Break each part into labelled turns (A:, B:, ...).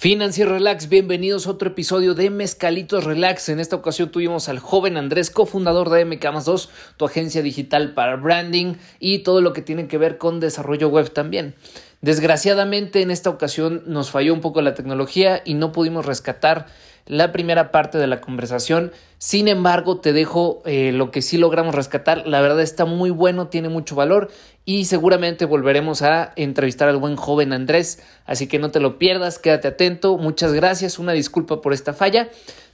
A: Financier Relax, bienvenidos a otro episodio de Mezcalitos Relax. En esta ocasión tuvimos al joven Andrés, cofundador de MK2, tu agencia digital para branding y todo lo que tiene que ver con desarrollo web también. Desgraciadamente en esta ocasión nos falló un poco la tecnología y no pudimos rescatar la primera parte de la conversación. Sin embargo, te dejo eh, lo que sí logramos rescatar. La verdad está muy bueno, tiene mucho valor y seguramente volveremos a entrevistar al buen joven Andrés. Así que no te lo pierdas, quédate atento. Muchas gracias, una disculpa por esta falla,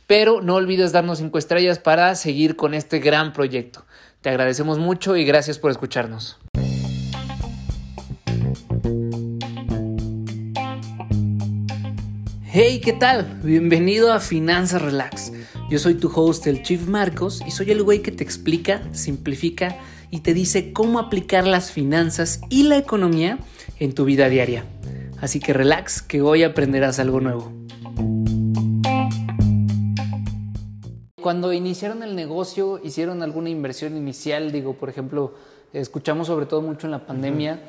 A: pero no olvides darnos cinco estrellas para seguir con este gran proyecto. Te agradecemos mucho y gracias por escucharnos. Hey, ¿qué tal? Bienvenido a Finanzas Relax. Yo soy tu host, el Chief Marcos, y soy el güey que te explica, simplifica y te dice cómo aplicar las finanzas y la economía en tu vida diaria. Así que relax, que hoy aprenderás algo nuevo. Cuando iniciaron el negocio, hicieron alguna inversión inicial, digo, por ejemplo, escuchamos sobre todo mucho en la pandemia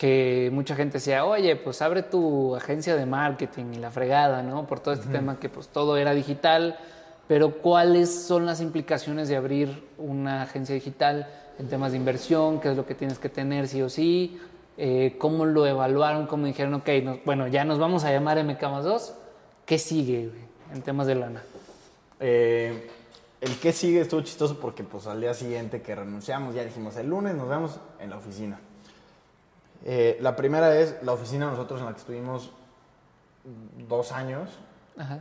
A: que mucha gente decía, oye, pues abre tu agencia de marketing y la fregada, ¿no? Por todo este tema que pues todo era digital, pero ¿cuáles son las implicaciones de abrir una agencia digital en temas de inversión? ¿Qué es lo que tienes que tener sí o sí? Eh, ¿Cómo lo evaluaron? ¿Cómo dijeron, ok, bueno, ya nos vamos a llamar MK 2? ¿Qué sigue en temas de lana?
B: Eh, el qué sigue estuvo chistoso porque pues al día siguiente que renunciamos ya dijimos, el lunes nos vemos en la oficina eh, la primera es la oficina nosotros en la que estuvimos dos años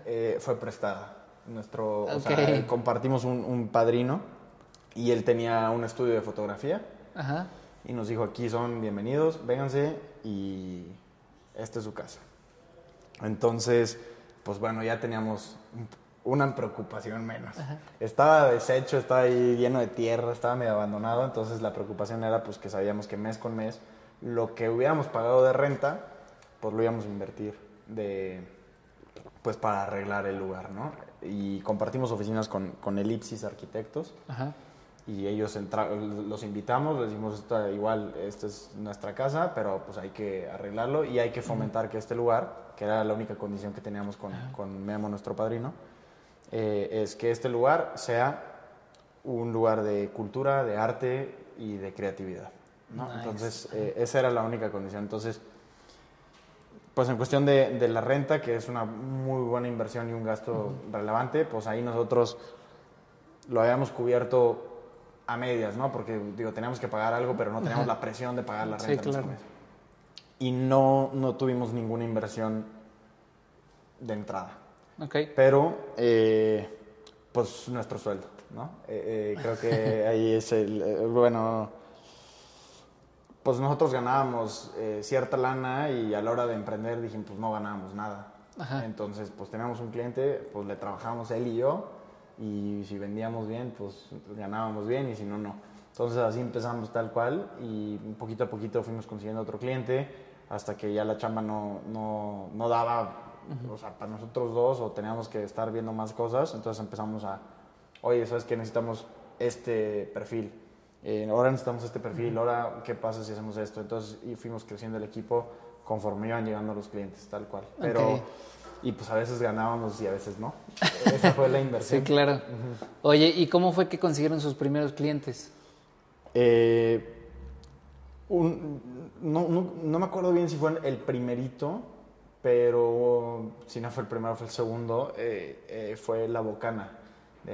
B: eh, fue prestada. Nuestro, compartimos un, padrino y él tenía un estudio de fotografía y nos dijo aquí son bienvenidos, vénganse y esta es su casa. Entonces, pues bueno, ya teníamos una preocupación menos. Estaba deshecho, estaba ahí lleno de tierra, estaba medio abandonado, entonces la preocupación era pues que sabíamos que mes con mes lo que hubiéramos pagado de renta, pues lo íbamos a invertir de, pues para arreglar el lugar, ¿no? Y compartimos oficinas con, con Elipsis Arquitectos. Y ellos los invitamos, les dijimos, igual, esta es nuestra casa, pero pues hay que arreglarlo y hay que fomentar que este lugar, que era la única condición que teníamos con, con Memo, nuestro padrino, eh, es que este lugar sea un lugar de cultura, de arte y de creatividad. Entonces, eh, esa era la única condición. Entonces, pues en cuestión de, la renta, que es una muy buena inversión y un gasto relevante, pues ahí nosotros lo habíamos cubierto a medias, ¿no? Porque, digo, teníamos que pagar algo, pero no teníamos la presión de pagar la renta. Sí, claro. Y no, no tuvimos ninguna inversión de entrada. Pero, eh, pues nuestro sueldo, ¿no? Eh, creo que ahí es el, bueno pues nosotros ganábamos eh, cierta lana y a la hora de emprender dijimos, pues no ganábamos nada. Entonces, pues teníamos un cliente, pues le trabajamos él y yo, y si vendíamos bien, pues ganábamos bien, y si no, no. Entonces así empezamos tal cual, y poquito a poquito fuimos consiguiendo otro cliente, hasta que ya la chamba no, no, no daba, o sea, para nosotros dos, o teníamos que estar viendo más cosas, entonces empezamos a, oye, ¿sabes qué? Necesitamos este perfil eh, ahora necesitamos este perfil, ahora qué pasa si hacemos esto. Entonces, y fuimos creciendo el equipo conforme iban llegando los clientes, tal cual. Pero, y pues a veces ganábamos y a veces no. Esa fue la inversión.
A: sí, claro. Oye, ¿y cómo fue que consiguieron sus primeros clientes?
B: Eh, no, no, me acuerdo bien si fue el primerito, pero si no fue el primero, fue el segundo, eh, fue La Bocana.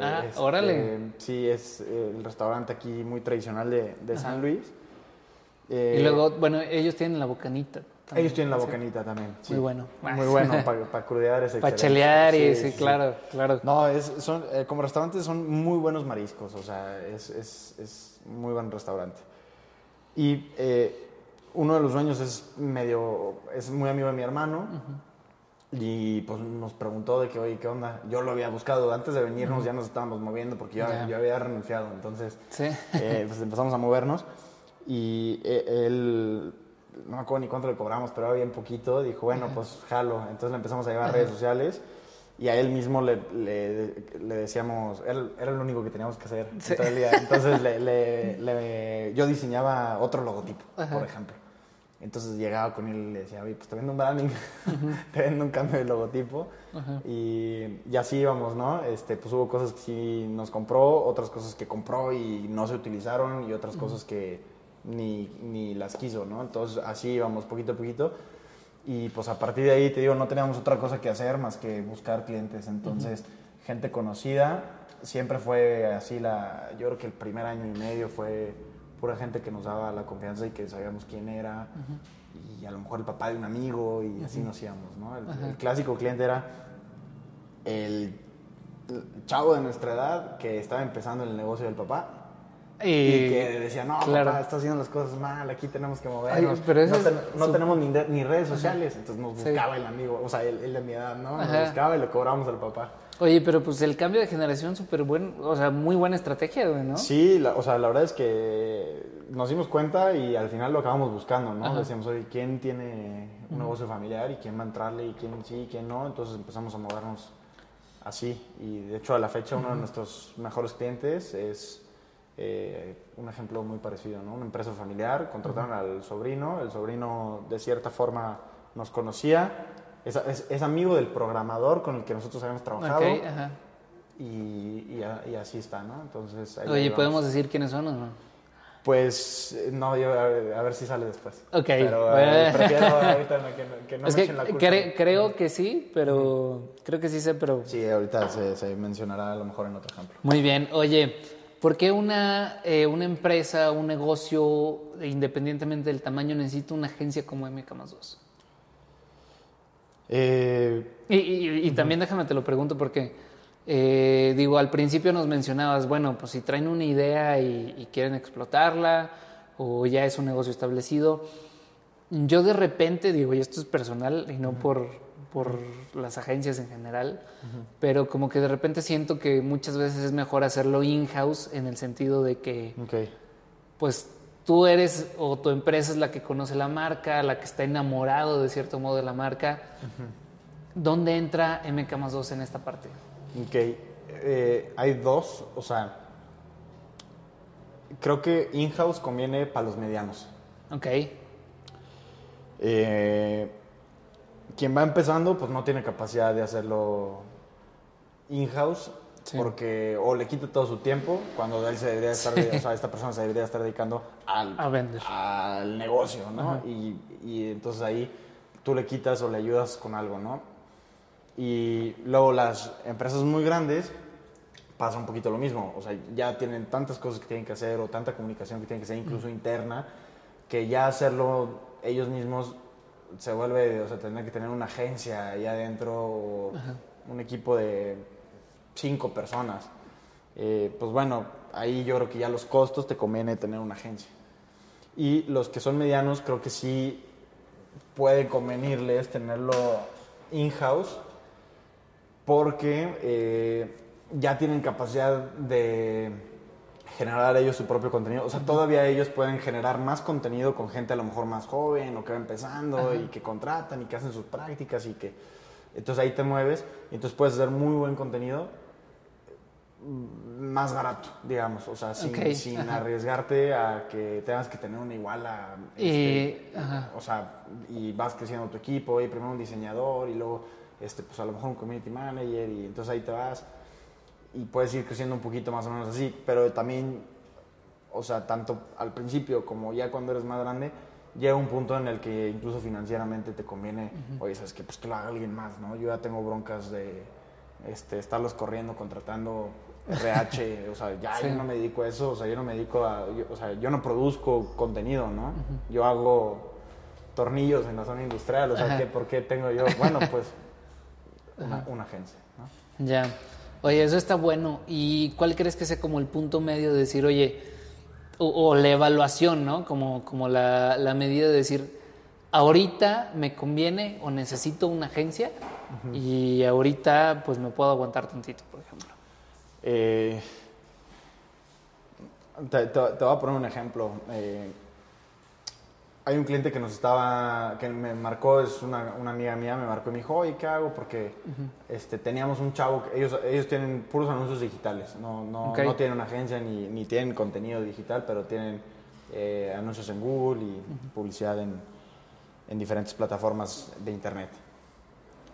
A: Ah, este, órale.
B: Sí, es eh, el restaurante aquí muy tradicional de, de San Luis.
A: y luego, bueno, ellos tienen la bocanita.
B: Ellos tienen la bocanita también.
A: Muy bueno.
B: Muy bueno, para pa crudear ese
A: Para chelear y sí, claro, claro.
B: No, es, son, eh, como restaurantes son muy buenos mariscos, o sea, es, es, es muy buen restaurante. Y eh, uno de los dueños es medio, es muy amigo de mi hermano. Y pues nos preguntó de que, oye, ¿qué onda? Yo lo había buscado. Antes de venirnos ya nos estábamos moviendo porque yo, yo había renunciado. Entonces, eh, pues empezamos a movernos. Y eh, él, no me acuerdo ni cuánto le cobramos, pero era bien poquito. Dijo, bueno, pues jalo. Entonces le empezamos a llevar a redes sociales. Y a él mismo le, le, decíamos, él, era lo único que teníamos que hacer todo el día. Entonces le, yo diseñaba otro logotipo, por ejemplo. Entonces llegaba con él y le decía, oye, pues te vendo un branding, te vendo un cambio de logotipo. Y, y, así íbamos, ¿no? Este, pues hubo cosas que sí nos compró, otras cosas que compró y no se utilizaron y otras cosas que ni, ni las quiso, ¿no? Entonces así íbamos poquito a poquito. Y pues a partir de ahí, te digo, no teníamos otra cosa que hacer más que buscar clientes. Entonces, gente conocida, siempre fue así la, yo creo que el primer año y medio fue pura gente que nos daba la confianza y que sabíamos quién era. Y a lo mejor el papá de un amigo y así nos íbamos, ¿no? El, clásico cliente era el chavo de nuestra edad que estaba empezando en el negocio del papá y, que decía, no, papá, está haciendo las cosas mal, aquí tenemos que movernos. pero no, tenemos ni, redes sociales, entonces nos buscaba el amigo, o sea, él, de mi edad, ¿no? Nos buscaba y le cobramos al papá.
A: Oye, pero pues el cambio de generación, súper buen, o sea, muy buena estrategia, ¿no?
B: Sí, o sea, la verdad es que nos dimos cuenta y al final lo acabamos buscando, ¿no? Decíamos, oye, ¿quién tiene un negocio familiar y quién va a entrarle y quién sí y quién no? Entonces empezamos a movernos así. Y de hecho, a la fecha, uno de nuestros mejores clientes es eh, un ejemplo muy parecido, ¿no? Una empresa familiar, contrataron al sobrino, el sobrino de cierta forma nos conocía, es, es, amigo del programador con el que nosotros habíamos trabajado. Y, y, y, así está, ¿no? Entonces,
A: Oye, ¿podemos decir quiénes son o no?
B: Pues eh, no, yo, a, ver, si sale después.
A: Ok.
B: Pero eh, prefiero ahorita que, no
A: es que, la culpa. creo que sí, pero creo que sí sé, pero...
B: Sí, ahorita se, se mencionará a lo mejor en otro ejemplo.
A: Muy bien. Oye, ¿Por qué una, eh, una empresa, un negocio, independientemente del tamaño, necesita una agencia como MK 2? Eh, y, también déjame te lo pregunto porque, eh, digo, al principio nos mencionabas, bueno, pues si traen una idea y, quieren explotarla o ya es un negocio establecido, yo de repente, digo, y esto es personal y no por, por las agencias en general, pero como que de repente siento que muchas veces es mejor hacerlo in-house en el sentido de que, pues tú eres o tu empresa es la que conoce la marca, la que está enamorado de cierto modo de la marca. ¿Dónde entra MK más 2 en esta parte?
B: Ok, eh, hay dos, o sea, creo que in-house conviene para los medianos.
A: Ok.
B: Eh, quien va empezando, pues no tiene capacidad de hacerlo in-house. Porque o le quita todo su tiempo cuando él se debería estar, o sea, esta persona se debería estar dedicando al, al negocio, ¿no? Y, y, entonces ahí tú le quitas o le ayudas con algo, ¿no? Y luego las empresas muy grandes pasa un poquito lo mismo, o sea, ya tienen tantas cosas que tienen que hacer o tanta comunicación que tienen que hacer incluso interna, que ya hacerlo ellos mismos se vuelve, o sea, tener que tener una agencia ahí adentro, un equipo de cinco personas. Eh, pues bueno, ahí yo creo que ya los costos te conviene tener una agencia. Y los que son medianos, creo que sí puede convenirles tenerlo in-house porque eh, ya tienen capacidad de generar ellos su propio contenido. O sea, todavía ellos pueden generar más contenido con gente a lo mejor más joven o que va empezando y que contratan y que hacen sus prácticas y que... Entonces ahí te mueves y entonces puedes hacer muy buen contenido mm, más barato, digamos, o sea, sin, arriesgarte a que tengas que tener una iguala. Este, o sea, y vas creciendo tu equipo y primero un diseñador y luego, este, pues a lo mejor un community manager y entonces ahí te vas y puedes ir creciendo un poquito más o menos así, pero también, o sea, tanto al principio como ya cuando eres más grande, llega un punto en el que incluso financieramente te conviene, oye, sabes que pues que lo haga alguien más, ¿no? Yo ya tengo broncas de este, estarlos corriendo, contratando RH, o sea, ya yo no me dedico a eso, o sea, yo no me dedico a, o sea, yo no produzco contenido, ¿no? Yo hago tornillos en la zona industrial, o sea, ¿por qué tengo yo? Bueno, pues una, una agencia, ¿no?
A: Ya. Oye, eso está bueno. ¿Y cuál crees que sea como el punto medio de decir, oye, o, la evaluación, ¿no? Como, como la, medida de decir, ahorita me conviene o necesito una agencia y ahorita pues me puedo aguantar tantito, por ejemplo.
B: Eh, te, voy a poner un ejemplo. Eh, hay un cliente que nos estaba, que me marcó, es una, una amiga mía, me marcó y me dijo, oye, ¿qué hago? Porque este, teníamos un chavo, ellos, ellos tienen puros anuncios digitales, no, no, no tienen una agencia ni, ni, tienen contenido digital, pero tienen eh, anuncios en Google y publicidad en, en diferentes plataformas de internet.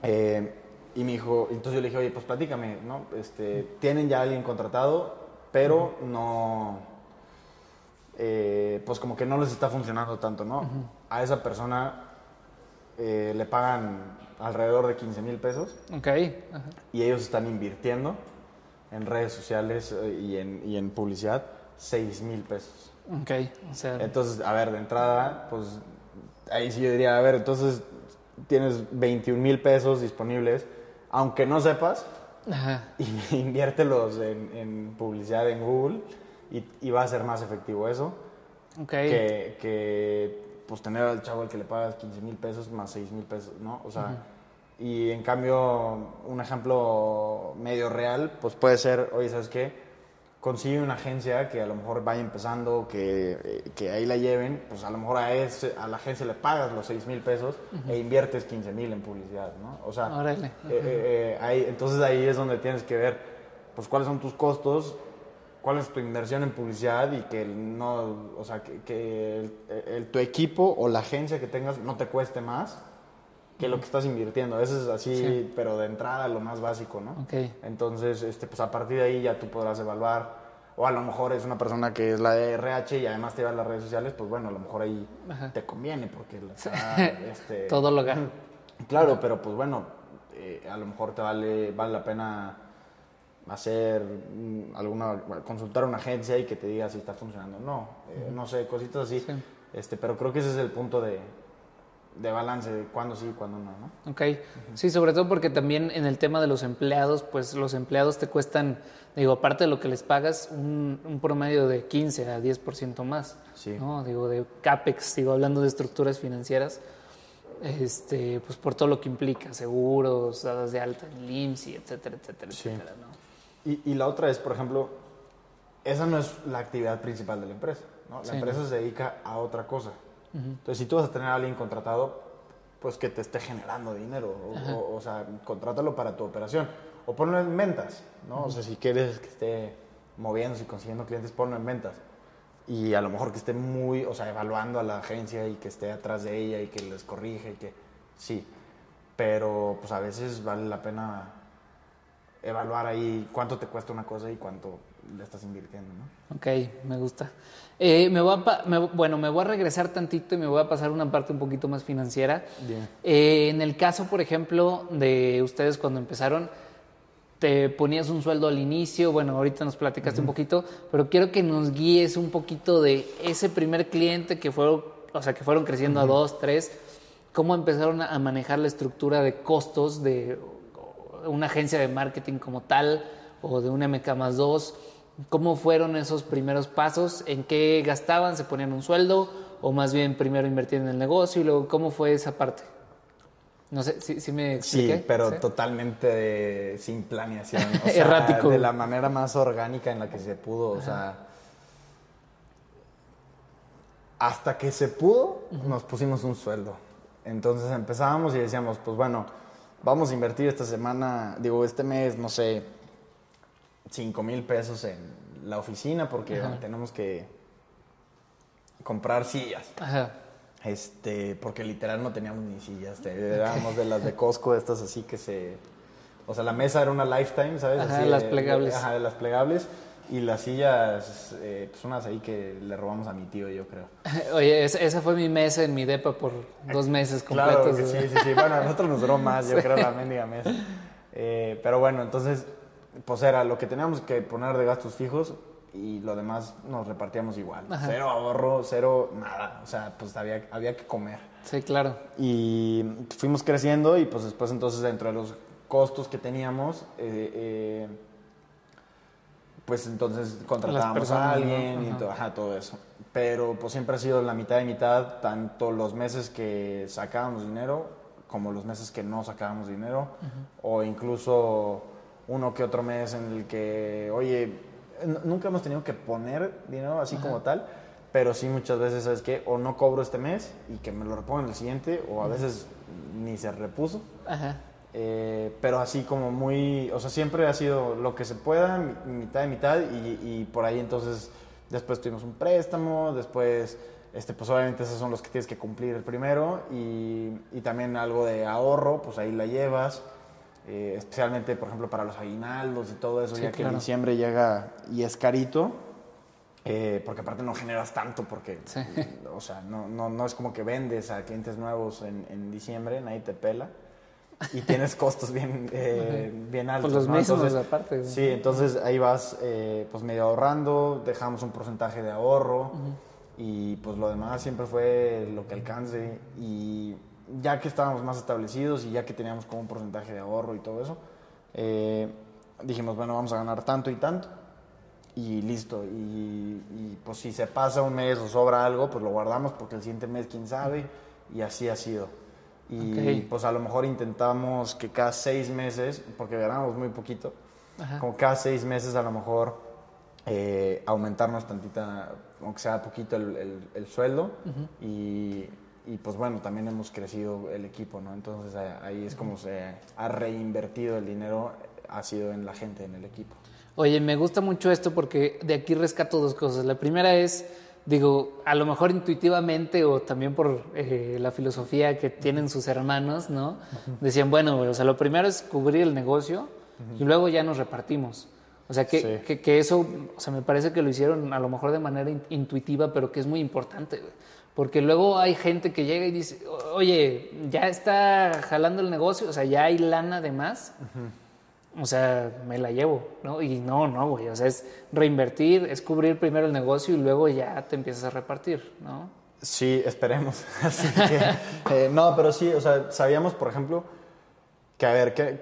B: Eh, y me dijo, entonces yo le dije, oye, pues platícame, ¿no? Este, tienen ya alguien contratado, pero no, eh, pues como que no les está funcionando tanto, ¿no? A esa persona eh, le pagan alrededor de 15 mil pesos
A: Ok. Ajá.
B: y ellos están invirtiendo en redes sociales eh, y en, y en publicidad 6 mil pesos.
A: Ok. O sea,
B: Entonces, a ver, de entrada, pues ahí sí yo diría, a ver, entonces tienes 21 mil pesos disponibles, aunque no sepas,
A: ajá.
B: y inviértelos en, en publicidad en Google y, y va a ser más efectivo eso
A: Ok.
B: que, que, pues tener al chavo al que le pagas 15 mil pesos más 6 mil pesos, ¿no? O sea, y en cambio, un ejemplo medio real, pues puede ser, oye, ¿sabes qué? Consigue una agencia que a lo mejor vaya empezando, que, eh, que ahí la lleven, pues a lo mejor a, ese, a la agencia le pagas los 6 mil pesos e inviertes 15 mil en publicidad, ¿no? O sea,
A: Órale.
B: eh, eh, eh, ahí, entonces ahí es donde tienes que ver, pues cuáles son tus costos, cuál es tu inversión en publicidad y que no, o sea, que, que el- el- tu equipo o la agencia que tengas no te cueste más que lo que estás invirtiendo. Eso es así,
A: Sí.
B: pero de entrada lo más básico, ¿no?
A: Ok.
B: Entonces, este, pues a partir de ahí ya tú podrás evaluar. O a lo mejor es una persona que es la de RH y además te va a las redes sociales, pues bueno, a lo mejor ahí
A: Ajá.
B: te conviene porque está, este,
A: Todo lo gano.
B: Claro, pero pues bueno, eh, a lo mejor te vale, vale la pena hacer mm, alguna, bueno, consultar a una agencia y que te diga si está funcionando o no. Eh, No sé, cositas así.
A: Sí.
B: Este, pero creo que ese es el punto de, de balance, de cuándo sí y cuándo no, ¿no?
A: Ok, sí, sobre todo porque también en el tema de los empleados, pues los empleados te cuestan, digo, aparte de lo que les pagas, un, un promedio de 15 a 10% más,
B: Sí.
A: ¿no? Digo, de CAPEX, digo, hablando de estructuras financieras, este, pues por todo lo que implica, seguros, dadas de alta en IMSS, y etcétera, etcétera,
B: Sí.
A: etcétera, ¿no?
B: Y, y la otra es, por ejemplo, esa no es la actividad principal de la empresa, ¿no? La
A: Sí.
B: empresa se dedica a otra cosa. Entonces, si tú vas a tener a alguien contratado, pues que te esté generando dinero, o, o- o sea, contrátalo para tu operación, o ponlo en ventas, ¿no? O sea, si quieres que esté moviéndose y consiguiendo clientes, ponlo en ventas. Y a lo mejor que esté muy, o sea, evaluando a la agencia y que esté atrás de ella y que les corrige y que, sí, pero pues a veces vale la pena evaluar ahí cuánto te cuesta una cosa y cuánto le estás invirtiendo, ¿no?
A: Ok, me gusta. Eh, me voy a me- bueno, me voy a regresar tantito y me voy a pasar una parte un poquito más financiera.
B: Bien.
A: Eh, en el caso, por ejemplo, de ustedes cuando empezaron, te ponías un sueldo al inicio, bueno, ahorita nos platicaste un poquito, pero quiero que nos guíes un poquito de ese primer cliente que fueron, o sea, que fueron creciendo a dos, tres, cómo empezaron a manejar la estructura de costos de una agencia de marketing como tal o de un MK más 2, cómo fueron esos primeros pasos, en qué gastaban, se ponían un sueldo o más bien primero invertían en el negocio y luego cómo fue esa parte. No sé si, si me expliqué.
B: Sí, pero
A: ¿Sí?
B: totalmente de- sin planeación. O sea,
A: Errático.
B: De la manera más orgánica en la que se pudo. O sea, hasta que se pudo, nos pusimos un sueldo. Entonces empezábamos y decíamos, pues bueno, vamos a invertir esta semana, digo, este mes, no sé, 5 mil pesos en la oficina porque
A: Ajá.
B: tenemos que comprar sillas.
A: Ajá.
B: Este, porque literal no teníamos ni sillas, te- éramos de las de Costco, estas así que se... O sea, la mesa era una lifetime, ¿sabes?
A: Ajá,
B: Así
A: las plegables.
B: ajá, de las plegables. Y las sillas, eh, pues unas ahí que le robamos a mi tío, yo creo.
A: Oye, esa, fue mi mesa en mi depa por dos meses
B: Claro
A: completos.
B: que sí, sí, sí. Bueno, a nosotros nos duró más, yo creo, la mendiga mesa. Eh, pero bueno, entonces, pues era lo que teníamos que poner de gastos fijos y lo demás nos repartíamos igual.
A: Ajá.
B: Cero ahorro, cero nada. O sea, pues había, había que comer.
A: Sí, claro.
B: Y fuimos creciendo y pues después entonces dentro de los costos que teníamos, eh, eh, pues entonces contratábamos a
A: ¿no?
B: alguien y
A: Ajá.
B: to- ajá, todo eso. Pero pues siempre ha sido la mitad y mitad, tanto los meses que sacábamos dinero como los meses que no sacábamos dinero, o incluso uno que otro mes en el que, oye, nunca hemos tenido que poner dinero así como tal, pero sí muchas veces, ¿sabes qué? O no cobro este mes y que me lo repongan el siguiente, o a veces ni se repuso.
A: Ajá.
B: Eh, pero así como muy, o sea, siempre ha sido lo que se pueda, mi- mitad y mitad, y, y por ahí entonces después tuvimos un préstamo, después este, pues obviamente esos son los que tienes que cumplir el primero y, y también algo de ahorro, pues ahí la llevas. eh, especialmente, por ejemplo, para los aguinaldos y todo eso,
A: Sí,
B: ya que
A: claro.
B: en diciembre llega y es carito, eh, porque aparte no generas tanto, porque,
A: Sí.
B: o sea, no, no, no es como que vendes a clientes nuevos en, en diciembre, nadie te pela. Y tienes costos bien, eh, bien altos.
A: Pues los
B: ¿no?
A: mismos,
B: Entonces,
A: aparte. güey.
B: Sí, entonces ahí vas eh, pues medio ahorrando, dejamos un porcentaje de ahorro y pues lo demás siempre fue lo que alcance y ya que estábamos más establecidos y ya que teníamos como un porcentaje de ahorro y todo eso, eh, dijimos, bueno, vamos a ganar tanto y tanto y listo. Y, y, pues si se pasa un mes o sobra algo, pues lo guardamos porque el siguiente mes quién sabe y así ha sido. Y
A: Ok.
B: pues a lo mejor intentamos que cada seis meses, porque ganamos muy poquito,
A: Ajá.
B: como cada seis meses a lo mejor eh, aumentarnos tantita, aunque sea poquito el, el- el sueldo. y, y, pues bueno, también hemos crecido el equipo, ¿no? Entonces ahí es como se ha reinvertido el dinero, ha sido en la gente, en el equipo.
A: Oye, me gusta mucho esto porque de aquí rescato dos cosas. La primera es, digo, a lo mejor intuitivamente o también por eh, la filosofía que tienen sus hermanos, ¿no? Decían, bueno, o sea, lo primero es cubrir el negocio y luego ya nos repartimos. O sea, que,
B: Sí.
A: que, que eso, o sea, me parece que lo hicieron a lo mejor de manera in- intuitiva, pero que es muy importante, güey. Porque luego hay gente que llega y dice, "O- oye, ya está jalando el negocio, o sea, ya hay lana de más. O sea, me la llevo, ¿no? Y no, no, güey. O sea, es reinvertir, es cubrir primero el negocio y luego ya te empiezas a repartir, ¿no?
B: Sí, esperemos. Así que, eh, no, pero sí, o sea, sabíamos, por ejemplo, que a ver, ¿qué,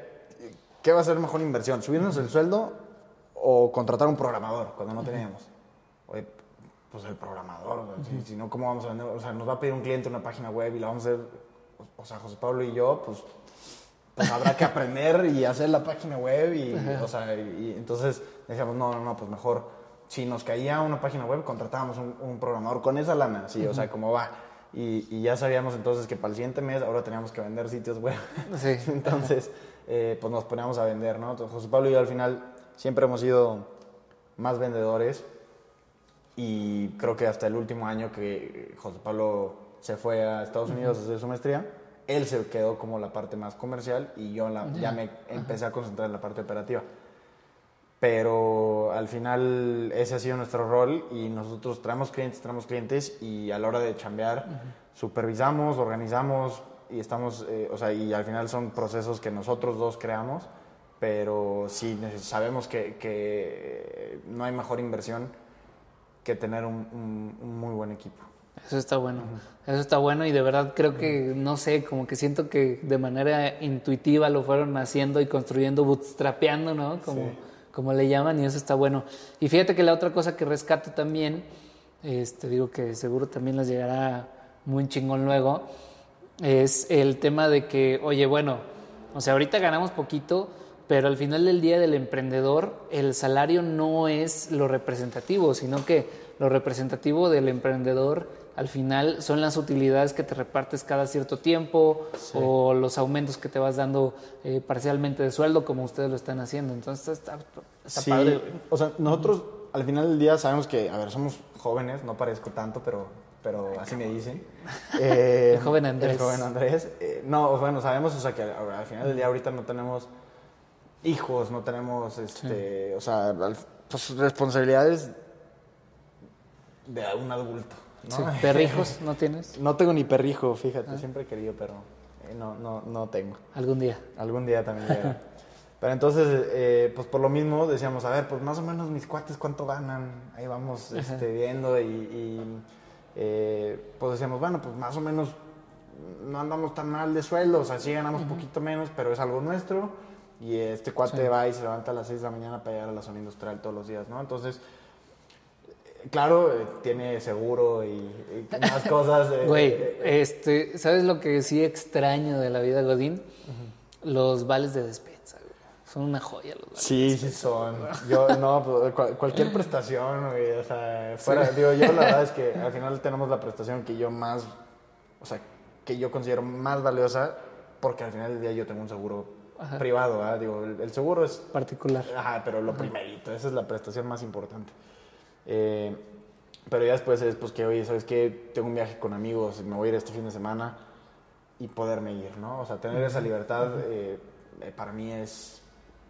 B: qué va a ser mejor inversión? ¿Subirnos el sueldo o contratar un programador cuando no teníamos? Oye, pues el programador, sea, si, si no, ¿cómo vamos a vender? O sea, nos va a pedir un cliente una página web y la vamos a hacer, o sea, José Pablo y yo, pues, pues habrá que aprender y hacer la página web y, o sea, y, y entonces decíamos, no, no, no, pues mejor, si nos caía una página web, contratábamos un, un programador con esa lana, sí, o sea, como va. Y, y ya sabíamos entonces que para el siguiente mes ahora teníamos que vender sitios web.
A: Sí.
B: entonces, eh, pues nos poníamos a vender, ¿no? Entonces, José Pablo y yo al final siempre hemos sido más vendedores y creo que hasta el último año que José Pablo se fue a Estados Unidos a hacer su maestría, él se quedó como la parte más comercial y yo la- ya me empecé a concentrar en la parte operativa. Pero al final ese ha sido nuestro rol y nosotros traemos clientes, traemos clientes y a la hora de chambear supervisamos, organizamos y estamos, eh, o sea, y al final son procesos que nosotros dos creamos, pero sí sabemos que, que no hay mejor inversión que tener un, un- un muy buen equipo.
A: Eso está bueno. Eso está bueno y de verdad creo que, no sé, como que siento que de manera intuitiva lo fueron haciendo y construyendo, bootstrapeando, ¿no? Como,
B: Sí.
A: como le llaman y eso está bueno. Y fíjate que la otra cosa que rescato también, este, digo que seguro también les llegará muy chingón luego, es el tema de que, oye, bueno, o sea, ahorita ganamos poquito, pero al final del día del emprendedor, el salario no es lo representativo, sino que lo representativo del emprendedor al final son las utilidades que te repartes cada cierto tiempo o los aumentos que te vas dando eh, parcialmente de sueldo, como ustedes lo están haciendo. Entonces está, está
B: Sí,
A: padre.
B: o sea, nosotros al final del día sabemos que, a ver, somos jóvenes, no parezco tanto, pero, pero así me dicen. Eh,
A: El joven Andrés.
B: El joven Andrés. Eh, no, bueno, sabemos, o sea, que al al final del día ahorita no tenemos hijos, no tenemos, este, o sea, pues, responsabilidades de un adulto, ¿no?
A: Sí, ¿Perrijos no tienes?
B: No tengo ni perrijo, fíjate, siempre he querido, pero eh, no, no, no tengo.
A: Algún día.
B: Algún día también. Pero entonces, eh, pues por lo mismo decíamos, a ver, pues más o menos mis cuates cuánto ganan. Ahí vamos este, viendo y, y, eh, pues decíamos, bueno, pues más o menos no andamos tan mal de sueldo. O sea, sí ganamos poquito menos, pero es algo nuestro. Y este cuate va y se levanta a las 6 de la mañana para llegar a la zona industrial todos los días, ¿no? Entonces, eh, claro, eh, tiene seguro y, y más cosas. eh,
A: Güey,
B: eh,
A: este, ¿sabes lo que sí extraño de la vida Godín? Los vales de despensa, güey. Son una joya los vales.
B: Sí, sí son. Yo, no, pues, cual- cualquier prestación, güey, o sea, fuera, digo, yo la verdad es que al final tenemos la prestación que yo más, o sea, que yo considero más valiosa, porque al final del día yo tengo un seguro privado, ¿ah? Digo, el, el seguro es,
A: Particular.
B: ajá, pero lo primerito, esa es la prestación más importante. Eh, Pero ya después es pues que, oye, ¿sabes qué? Tengo un viaje con amigos, me voy a ir este fin de semana y poderme ir, ¿no? O sea, tener esa libertad eh, eh, para mí es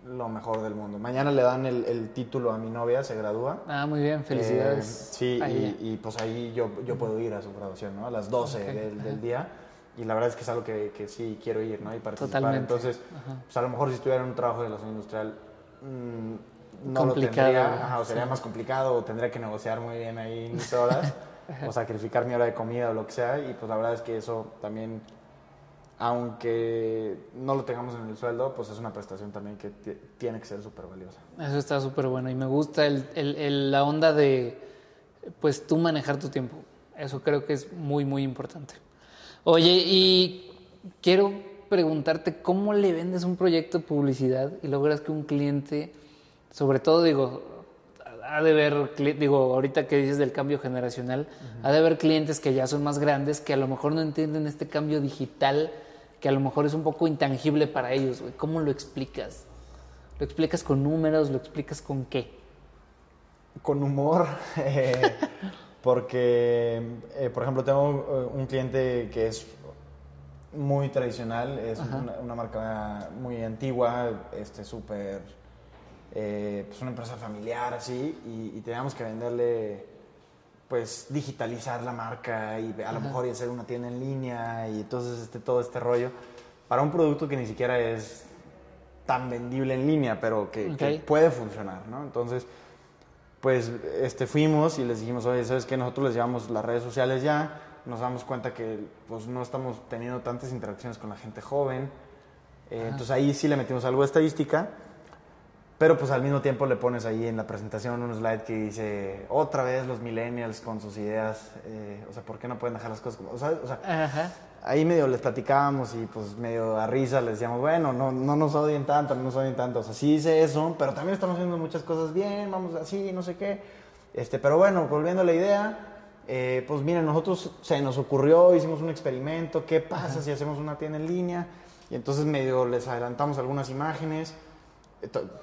B: lo mejor del mundo. Mañana le dan el, el título a mi novia, se gradúa.
A: Ah, muy bien, felicidades.
B: Eh, sí, y, y, pues ahí yo, yo puedo ir a su graduación, ¿no? A las 12
A: Ok,
B: del, del
A: ajá.
B: día. Y la verdad es que es algo que, que sí quiero ir, ¿no? Y participar.
A: Totalmente.
B: Entonces,
A: Ajá.
B: pues a lo mejor si estuviera en un trabajo de la zona industrial, mm, no lo tendría, ajá, o sería
A: sí.
B: más complicado, o tendría que negociar muy bien ahí mis horas, o sacrificar mi hora de comida o lo que sea. Y pues la verdad es que eso también, aunque no lo tengamos en el sueldo, pues es una prestación también que ti- tiene que ser súper valiosa.
A: Eso está súper bueno y me gusta el, el- el- la onda de, pues tú manejar tu tiempo. Eso creo que es muy, muy importante. Oye, y quiero preguntarte cómo le vendes un proyecto de publicidad y logras que un cliente, sobre todo digo, ha de ver, digo, ahorita que dices del cambio generacional, ha de haber clientes que ya son más grandes que a lo mejor no entienden este cambio digital que a lo mejor es un poco intangible para ellos. güey. ¿Cómo lo explicas? ¿Lo explicas con números? ¿Lo explicas con qué?
B: con humor, eh, porque, eh, por ejemplo, tengo eh, un cliente que es muy tradicional, es una, una marca muy antigua, este, súper, eh, pues una empresa familiar, así, y, y teníamos que venderle, pues, digitalizar la marca y a lo mejor y hacer una tienda en línea y entonces este, todo este rollo. Para un producto que ni siquiera es tan vendible en línea, pero que, puede funcionar, ¿no? Entonces, pues este, fuimos y les dijimos, oye, ¿sabes qué? Nosotros les llevamos las redes sociales ya, nos damos cuenta que pues, no estamos teniendo tantas interacciones con la gente joven, Eh, entonces ahí sí le metimos algo de estadística, pero pues al mismo tiempo le pones ahí en la presentación un slide que dice, otra vez los millennials con sus ideas, eh, o sea, ¿por qué no pueden dejar las cosas como... O sea, o sea,
A: Ajá.
B: ahí medio les platicábamos y pues medio a risa les decíamos, bueno, no, no nos odien tanto, no nos odien tanto. O sea, sí hice eso, pero también estamos haciendo muchas cosas bien, vamos así, no sé qué. Este, pero bueno, volviendo a la idea, eh, pues miren, nosotros se nos ocurrió, hicimos un experimento, ¿qué pasa si hacemos una tienda en línea? Y entonces medio les adelantamos algunas imágenes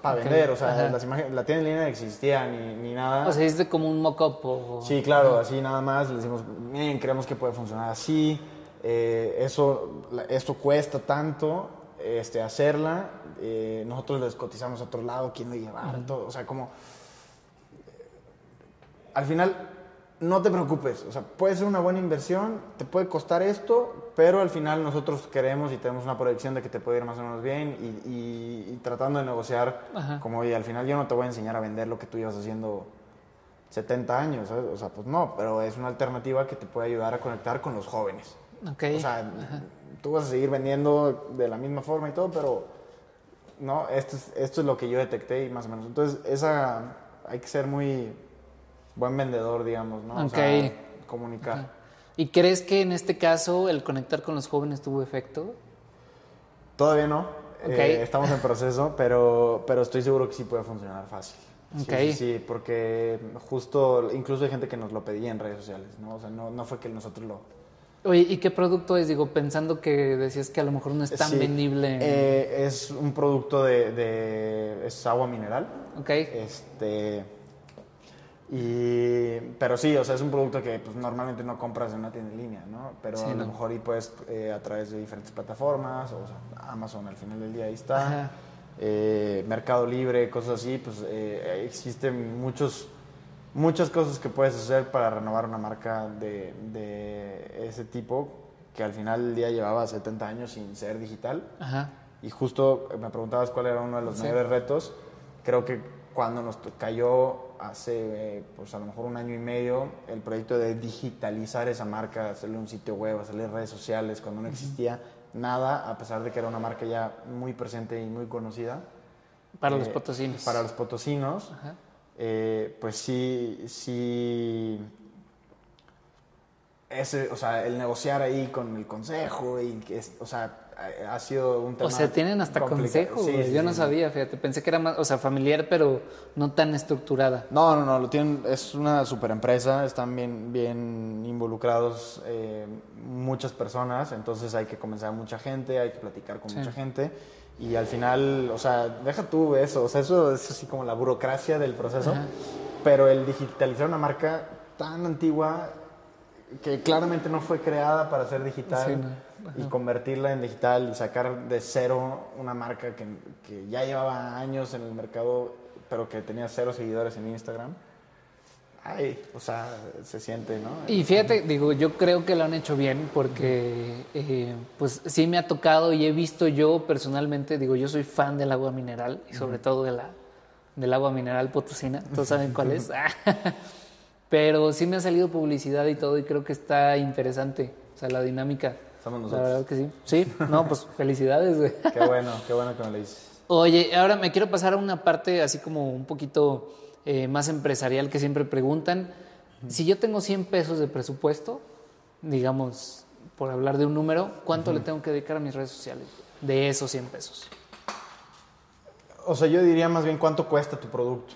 B: para vender, o sea,
A: ajá.
B: las imágenes, la tienda en línea no existía ni, ni nada.
A: O sea, hiciste como un mock-up o...
B: Sí, claro, así nada más. Le decimos, miren, creemos que puede funcionar así. eh, eso, esto cuesta tanto este, hacerla. eh, nosotros les cotizamos a otro lado, quién lo llevar, todo. O sea, como. Al final, no te preocupes. O sea, puede ser una buena inversión, te puede costar esto, pero al final nosotros queremos y tenemos una proyección de que te puede ir más o menos bien y, y- y tratando de negociar,
A: Ajá.
B: como, oye, al final yo no te voy a enseñar a vender lo que tú llevas haciendo 70 años, ¿sabes? O sea, pues no, pero es una alternativa que te puede ayudar a conectar con los jóvenes.
A: Ok.
B: O sea, tú vas a seguir vendiendo de la misma forma y todo, pero no, esto es, esto es lo que yo detecté y más o menos. Entonces, esa hay que ser muy buen vendedor, digamos, ¿no? O sea, comunicar.
A: Ajá. ¿Y crees que en este caso el conectar con los jóvenes tuvo efecto?
B: Todavía no.
A: Ok.
B: eh, estamos en proceso, pero, pero estoy seguro que sí puede funcionar fácil. Sí,
A: Ok.
B: Sí, sí, porque justo, incluso hay gente que nos lo pedía en redes sociales, ¿no? O sea, no, no fue que nosotros lo,
A: Oye, ¿y qué producto es? Digo, pensando que decías que a lo mejor no es tan
B: Sí,
A: vendible.
B: eh, es un producto de, de- es agua mineral.
A: ok.
B: Este y pero sí, o sea, es un producto que pues, normalmente no compras en una tienda en línea, ¿no? Pero
A: Sí,
B: a lo
A: no.
B: mejor y pues eh, a través de diferentes plataformas, o sea, Amazon al final del día ahí está. Eh, Mercado Libre, cosas así, pues eh, existen muchos muchas cosas que puedes hacer para renovar una marca de, de ese tipo que al final del día llevaba 70 años sin ser digital.
A: Ajá.
B: Y justo me preguntabas cuál era uno de los
A: Sí.
B: mayores retos. Creo que cuando nos cayó hace, eh, pues a lo mejor un año y medio, el proyecto de digitalizar esa marca, hacerle un sitio web, hacerle redes sociales, cuando no existía nada, a pesar de que era una marca ya muy presente y muy conocida.
A: Para los
B: Eh,
A: potosinos.
B: Para los potosinos.
A: Ajá.
B: Eh, pues sí, sí. Ese, o sea, el negociar ahí con el consejo y que es, o sea, ha, sido un tema.
A: O sea, tienen hasta
B: complicado.
A: consejo,
B: Sí,
A: güey.
B: sí,
A: Yo
B: sí,
A: no sabía, fíjate. Pensé que era más, o sea, familiar, pero no tan estructurada.
B: No, no, no, lo tienen, es una super empresa, están bien, bien involucrados eh, muchas personas, entonces hay que comenzar mucha gente, hay que platicar con mucha gente y al final, o sea, deja tú eso, o sea, eso es así como la burocracia del proceso,
A: Ajá.
B: pero el digitalizar una marca tan antigua que claramente no fue creada para ser digital
A: no.
B: y convertirla en digital y sacar de cero una marca que, que ya llevaba años en el mercado, pero que tenía cero seguidores en Instagram. Ay, o sea, se siente, ¿no?
A: Y fíjate, digo, yo creo que lo han hecho bien porque eh, pues sí me ha tocado y he visto yo personalmente, digo, yo soy fan del agua mineral y sobre todo de la, del agua mineral potosina, todos saben cuál es. Pero sí me ha salido publicidad y todo y creo que está interesante, o sea, la dinámica.
B: Somos
A: La
B: nosotros.
A: verdad que sí. Sí, no, pues felicidades, güey.
B: Qué bueno, qué bueno que me lo dices.
A: Oye, ahora me quiero pasar a una parte así como un poquito eh, más empresarial que siempre preguntan. Si yo tengo 100 pesos de presupuesto, digamos, por hablar de un número, ¿cuánto le tengo que dedicar a mis redes sociales de esos 100 pesos?
B: O sea, yo diría más bien cuánto cuesta tu producto.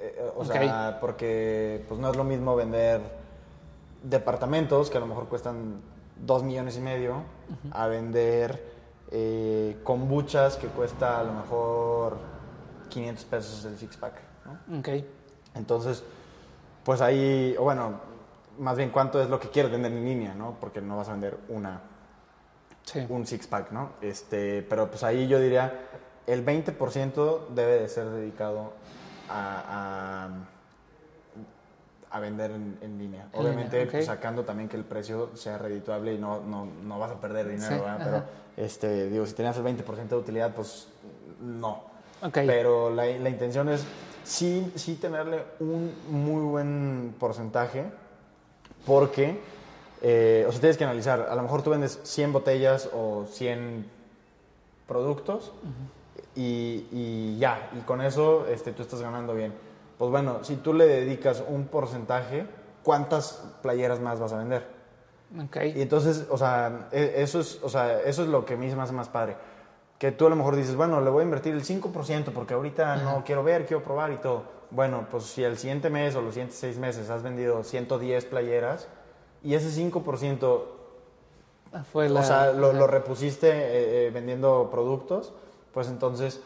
B: Eh, o sea, porque pues no es lo mismo vender departamentos que a lo mejor cuestan dos millones y medio a vender eh, kombuchas que cuesta a lo mejor 500 pesos el six pack. ¿no?
A: Ok,
B: Entonces, pues ahí, o bueno, más bien cuánto es lo que quieres vender en línea, ¿no? Porque no vas a vender una,
A: sí.
B: un six pack, ¿no? Este, pero pues ahí yo diría el 20% debe de ser dedicado a, a, a vender en, en línea.
A: En
B: Obviamente
A: línea, ok.
B: pues, sacando también que el precio sea redituable y no, no, no vas a perder dinero,
A: Sí,
B: ¿verdad?
A: ajá.
B: Pero este, digo, si tenías el 20% de utilidad, pues no.
A: Ok.
B: Pero la, la intención es sí, sí tenerle un muy buen porcentaje porque, eh, o sea, tienes que analizar, a lo mejor tú vendes 100 botellas o 100 productos y, y ya, y con eso este, tú estás ganando bien. Pues bueno, si tú le dedicas un porcentaje, ¿cuántas playeras más vas a vender?
A: Ok.
B: Y entonces, o sea, e- eso es, o sea, eso es lo que a mí se me hace más padre. Que tú a lo mejor dices, bueno, le voy a invertir el 5% porque ahorita no quiero ver, quiero probar y todo. Bueno, pues si el siguiente mes o los siguientes seis meses has vendido 110 playeras y ese 5%,
A: Ah, Fue la,
B: o sea, lo repusiste eh, eh, vendiendo productos, pues entonces,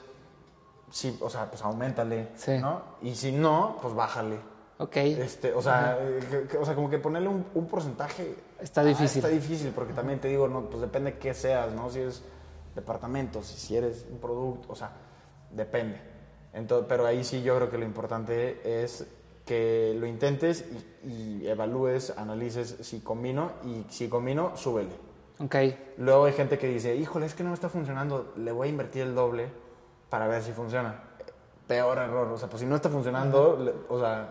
B: sí, o sea, pues aumentale,
A: Sí.
B: ¿no? Y si no, pues bájale.
A: Ok,
B: Este, o sea, que- que- o sea, como que ponerle un, un porcentaje
A: Está
B: ah,
A: difícil.
B: está difícil porque también te digo, no, pues depende qué seas, ¿no? Si eres departamentos, si eres un producto, o sea, depende. Entonces, pero ahí sí yo creo que lo importante es que lo intentes y, y evalúes, analices si combino y si combino, súbele.
A: ok.
B: Luego hay gente que dice, híjole, es que no me está funcionando, le voy a invertir el doble para ver si funciona. Peor error, o sea, pues si no está funcionando, le- o sea,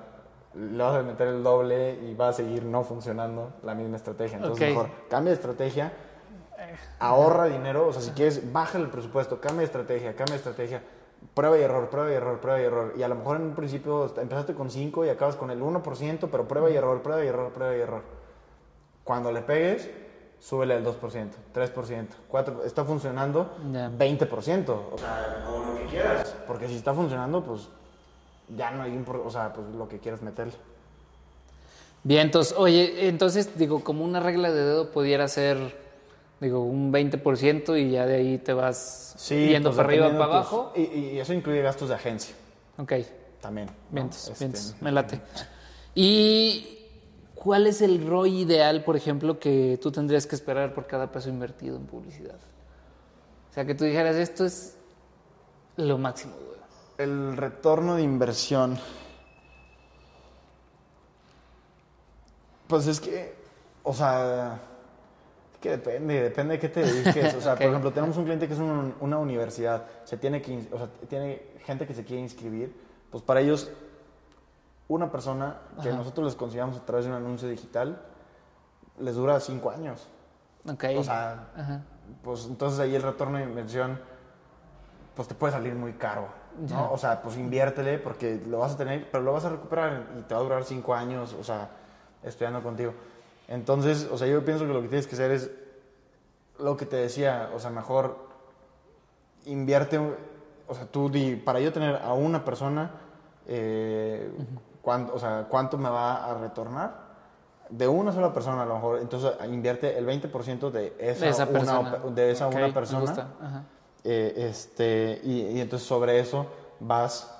B: le vas a meter el doble y va a seguir no funcionando la misma estrategia. Entonces, mejor cambia de estrategia, ahorra dinero, o sea, si quieres, baja el presupuesto, cambia de estrategia, cambia de estrategia, prueba y error, prueba y error, prueba y error. Y a lo mejor en un principio empezaste con 5 y acabas con el 1%, pero prueba y error, prueba y error, prueba y error. Cuando le pegues, súbele al 2%, 3%, 4%. Está funcionando,
A: Ya.
B: 20%. O sea, o lo que quieras. Porque si está funcionando, pues ya no hay O sea, pues lo que quieras meterle.
A: Bien, entonces, oye, entonces, digo, como una regla de dedo pudiera ser, digo, un 20% y ya de ahí te vas yendo
B: pues,
A: para arriba, para
B: tus-
A: abajo.
B: Y, y eso incluye gastos de agencia
A: Ok,
B: también. ¿no?
A: vientos,
B: Este,
A: vientos, me late. ¿Y cuál es el ROI ideal, por ejemplo, que tú tendrías que esperar por cada peso invertido en publicidad? O sea, que tú dijeras, esto es lo máximo, güey.
B: El retorno de inversión. Pues es que, o sea, es que depende, depende de qué te dediques. O sea, por ejemplo, tenemos un cliente que es un- una universidad, se tiene que, o sea, tiene gente que se quiere inscribir, pues para ellos, una persona que
A: Ajá.
B: nosotros les consigamos a través de un anuncio digital, les dura cinco años.
A: Ok.
B: O sea,
A: Ajá.
B: pues entonces ahí el retorno de inversión pues te puede salir muy caro. ¿no? O sea, pues inviértele porque lo vas a tener, pero lo vas a recuperar y te va a durar cinco años, o sea, estudiando contigo. Entonces, o sea, yo pienso que lo que tienes que hacer es lo que te decía, o sea, mejor invierte, o sea, tú di, para yo tener a una persona, eh, cuánto, o sea, ¿cuánto me va a retornar? De una sola persona a lo mejor, entonces invierte el 20% de esa,
A: de esa
B: una,
A: persona.
B: de esa una
A: me
B: persona.
A: gusta. Ajá.
B: Eh, este, y, y entonces sobre eso vas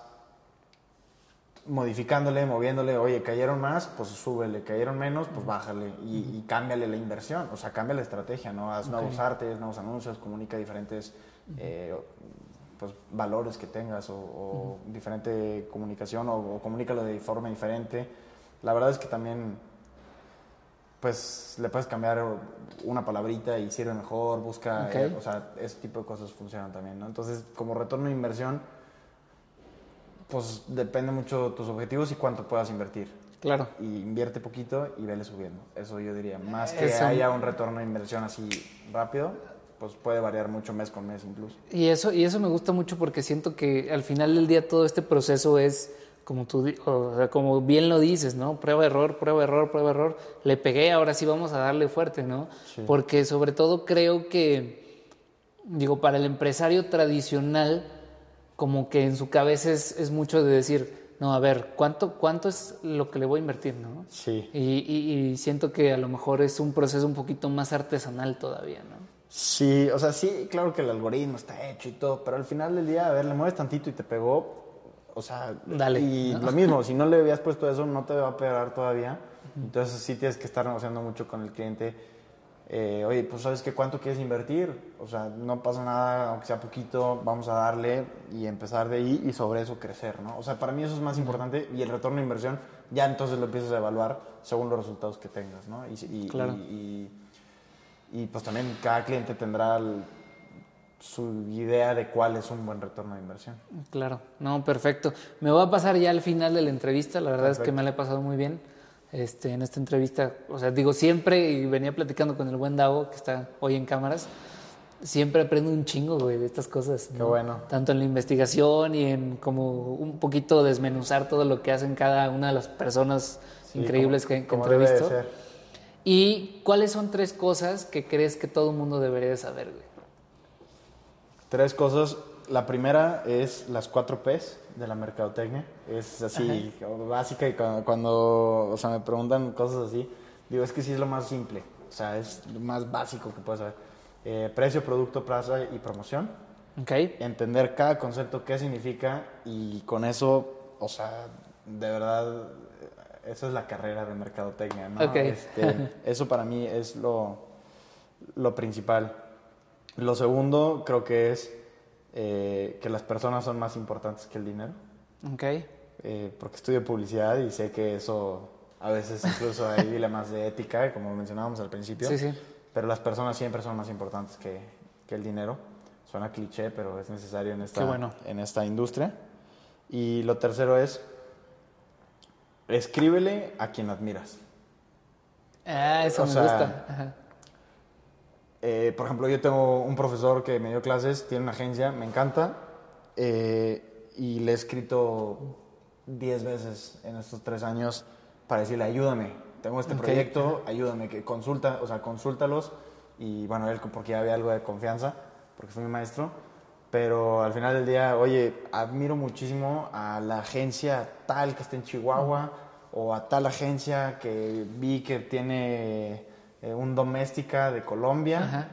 B: modificándole, moviéndole, oye, cayeron más, pues súbele, cayeron menos, pues bájale y, y cámbiale la inversión, o sea, cambia la estrategia, ¿no? Haz nuevos artes, nuevos anuncios, comunica diferentes eh, pues, valores que tengas o, o diferente comunicación o, o comunícalo de forma diferente. La verdad es que también, pues, le puedes cambiar una palabrita y sirve mejor, busca,
A: Ok.
B: eh, o sea, ese tipo de cosas funcionan también, ¿no? Entonces, como retorno de inversión, pues depende mucho de tus objetivos y cuánto puedas invertir.
A: Claro.
B: Y invierte poquito y vele subiendo. Eso yo diría. Más que
A: Eso.
B: haya un retorno de inversión así rápido, pues puede variar mucho mes con mes incluso.
A: Y eso, y eso me gusta mucho porque siento que al final del día todo este proceso es, como tú, di- o sea, como bien lo dices, ¿no? Prueba, error, prueba, error, prueba, error. Le pegué, ahora sí vamos a darle fuerte, ¿no?
B: Sí.
A: Porque sobre todo creo que, digo, para el empresario tradicional, como que en su cabeza es, es mucho de decir, no, a ver, ¿cuánto, ¿cuánto es lo que le voy a invertir, no?
B: Sí.
A: Y, y- y siento que a lo mejor es un proceso un poquito más artesanal todavía, ¿no?
B: Sí, o sea, sí, claro que el algoritmo está hecho y todo, pero al final del día, a ver, le mueves tantito y te pegó, o sea,
A: Dale,
B: y
A: ¿no?
B: lo mismo, si no le habías puesto eso, no te va a pegar todavía. Entonces sí tienes que estar negociando mucho con el cliente. Eh, oye, pues sabes que cuánto quieres invertir, o sea, no pasa nada, aunque sea poquito, vamos a darle y empezar de ahí y sobre eso crecer, ¿no? O sea, para mí eso es más importante y el retorno de inversión ya entonces lo empiezas a evaluar según los resultados que tengas, ¿no? Y, y-
A: Claro.
B: y- y- y, pues también cada cliente tendrá el- su idea de cuál es un buen retorno de inversión.
A: Claro, no, perfecto. Me voy a pasar ya al final de la entrevista, la verdad es que me la he pasado muy bien este, en esta entrevista. O sea, digo siempre, y venía platicando con el buen Davo, que está hoy en cámaras, siempre aprendo un chingo, güey, de estas cosas.
B: Qué
A: ¿no?
B: bueno.
A: Tanto en la investigación y en como un poquito desmenuzar todo lo que hacen cada una de las personas
B: Sí,
A: increíbles
B: como-
A: que, que
B: como debe de
A: entrevisto.
B: ser.
A: ¿Y cuáles son tres cosas que crees que todo el mundo debería de saber, güey?
B: Tres cosas. La primera es las cuatro P's de la mercadotecnia. Es así, como básica y cuando, cuando, o sea, me preguntan cosas así, digo, es que sí es lo más simple. O sea, es lo más básico que puedes saber. Eh, precio, producto, plaza y promoción.
A: ¿Ok?
B: entender cada concepto, qué significa y con eso, o sea, de verdad, esa es la carrera de mercadotecnia, ¿no?
A: Ok.
B: Este, eso para mí es lo, lo principal. Lo segundo creo que es eh, que las personas son más importantes que el dinero,
A: ¿Ok?
B: eh, porque estudio publicidad y sé que eso a veces incluso hay dilemas de ética, como mencionábamos al principio.
A: Sí, sí.
B: Pero las personas siempre son más importantes que, que el dinero. Suena cliché, pero es necesario en esta,
A: bueno.
B: en esta industria. Y lo tercero es, escríbele a quien admiras.
A: Ah, eso
B: O
A: me
B: sea,
A: gusta. Ajá.
B: Eh, por ejemplo, yo tengo un profesor que me dio clases, tiene una agencia, me encanta, eh, y le he escrito 10 veces en estos tres años para decirle, ayúdame, tengo este
A: Ok.
B: proyecto, ayúdame, que consulta, o sea, consúltalos, y bueno, él porque ya había algo de confianza, porque fue mi maestro, pero al final del día, oye, admiro muchísimo a la agencia tal que está en Chihuahua, o a tal agencia que vi que tiene eh, un doméstica de Colombia,
A: Ajá.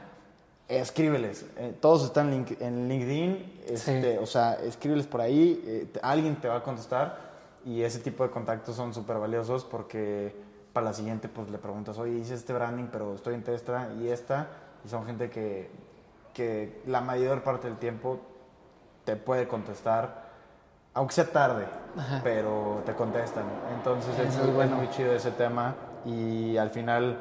B: escríbeles. Eh, todos están en link- en LinkedIn. este, O sea, escríbeles por ahí. eh, te- alguien te va a contestar. Y ese tipo de contactos son súper valiosos porque para la siguiente, pues le preguntas, oye, hice este branding, pero estoy en esta y esta. Y son gente que, que la mayor parte del tiempo te puede contestar, aunque sea tarde, pero te contestan. Entonces es, muy,
A: bueno.
B: muy chido ese tema. Y al final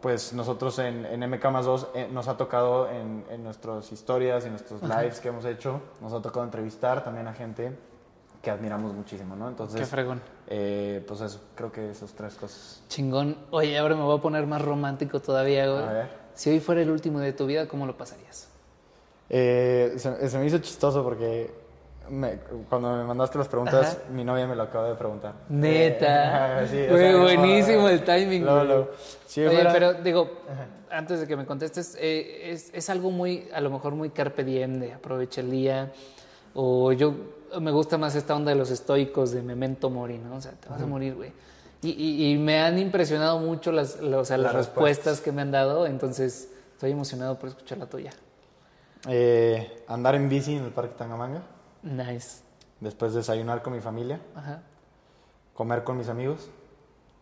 B: pues nosotros en, en MK más 2 eh, nos ha tocado en, en nuestras historias y nuestros lives que hemos hecho, nos ha tocado entrevistar también a gente que admiramos muchísimo, ¿no? Entonces,
A: Qué fregón.
B: eh, pues eso, creo que esas tres cosas.
A: Chingón. Oye, ahora me voy a poner más romántico todavía, güey.
B: A ver.
A: Si hoy fuera el último de tu vida, ¿cómo lo pasarías?
B: Eh, se, se me hizo chistoso porque me- cuando me mandaste las preguntas,
A: Ajá.
B: mi novia me lo acaba de preguntar.
A: Neta.
B: Eh, sí, o sea,
A: buenísimo el timing, güey.
B: luego. Si
A: Oye,
B: fuera-
A: pero digo, antes de que me contestes, eh, es, es algo muy, a lo mejor muy carpe diem, de aprovecha el día, o yo me gusta más esta onda de los estoicos, de memento mori, ¿no? O sea, te vas a morir, güey. Y, y- y me han impresionado mucho las, las- o sea, las
B: Las
A: respuestas.
B: respuestas.
A: que me han dado, entonces estoy emocionado por escuchar la tuya.
B: Eh, andar en bici en el Parque Tangamanga.
A: Nice.
B: Después desayunar con mi familia,
A: Ajá.
B: comer con mis amigos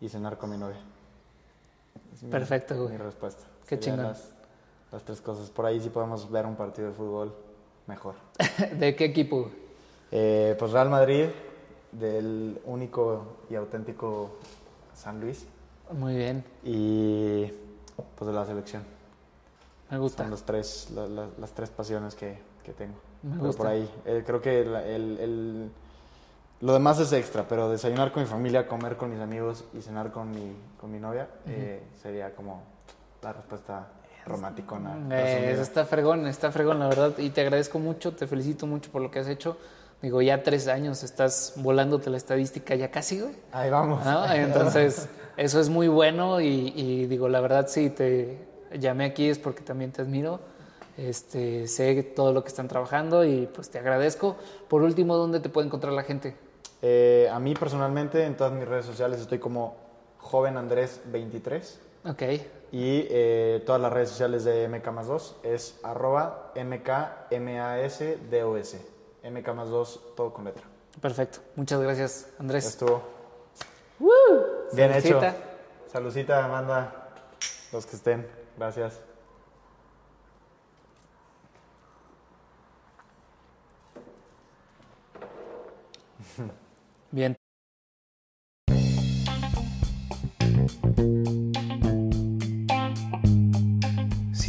B: y cenar con mi novia. Es mi-
A: Perfecto, güey.
B: Mi respuesta.
A: Qué chingón.
B: Las, las tres cosas. Por ahí sí podemos ver un partido de fútbol mejor.
A: ¿De qué equipo?
B: Eh, pues Real Madrid, del único y auténtico San Luis.
A: Muy bien,
B: Y pues de la selección.
A: me gusta.
B: Son los tres, la- la- las tres pasiones que, que tengo.
A: Me
B: Pero
A: gusta.
B: por ahí. eh, creo que el, el- lo demás es extra, pero desayunar con mi familia, comer con mis amigos y cenar con mi, con mi novia eh, sería como la respuesta romanticona.
A: Eh, está fregón, está fregón, la verdad. Y te agradezco mucho, te felicito mucho por lo que has hecho. Digo, ya tres años estás volándote la estadística ya casi, güey.
B: Ahí vamos.
A: ¿no? Entonces, eso es muy bueno y, y digo, la verdad, sí, te llamé aquí es porque también te admiro. Este, sé todo lo que están trabajando y pues te agradezco. Por último, ¿dónde te puede encontrar la gente?
B: Eh, a mí personalmente en todas mis redes sociales estoy como joven Andrés 23
A: Ok,
B: y eh, todas las redes sociales de MK más 2 es arroba MKMASDOS. MK más 2 todo con letra.
A: perfecto. Muchas gracias, Andrés.
B: Estuvo bien hecho.
A: Saludcita.
B: Saludcita, Amanda. Los que estén. Gracias.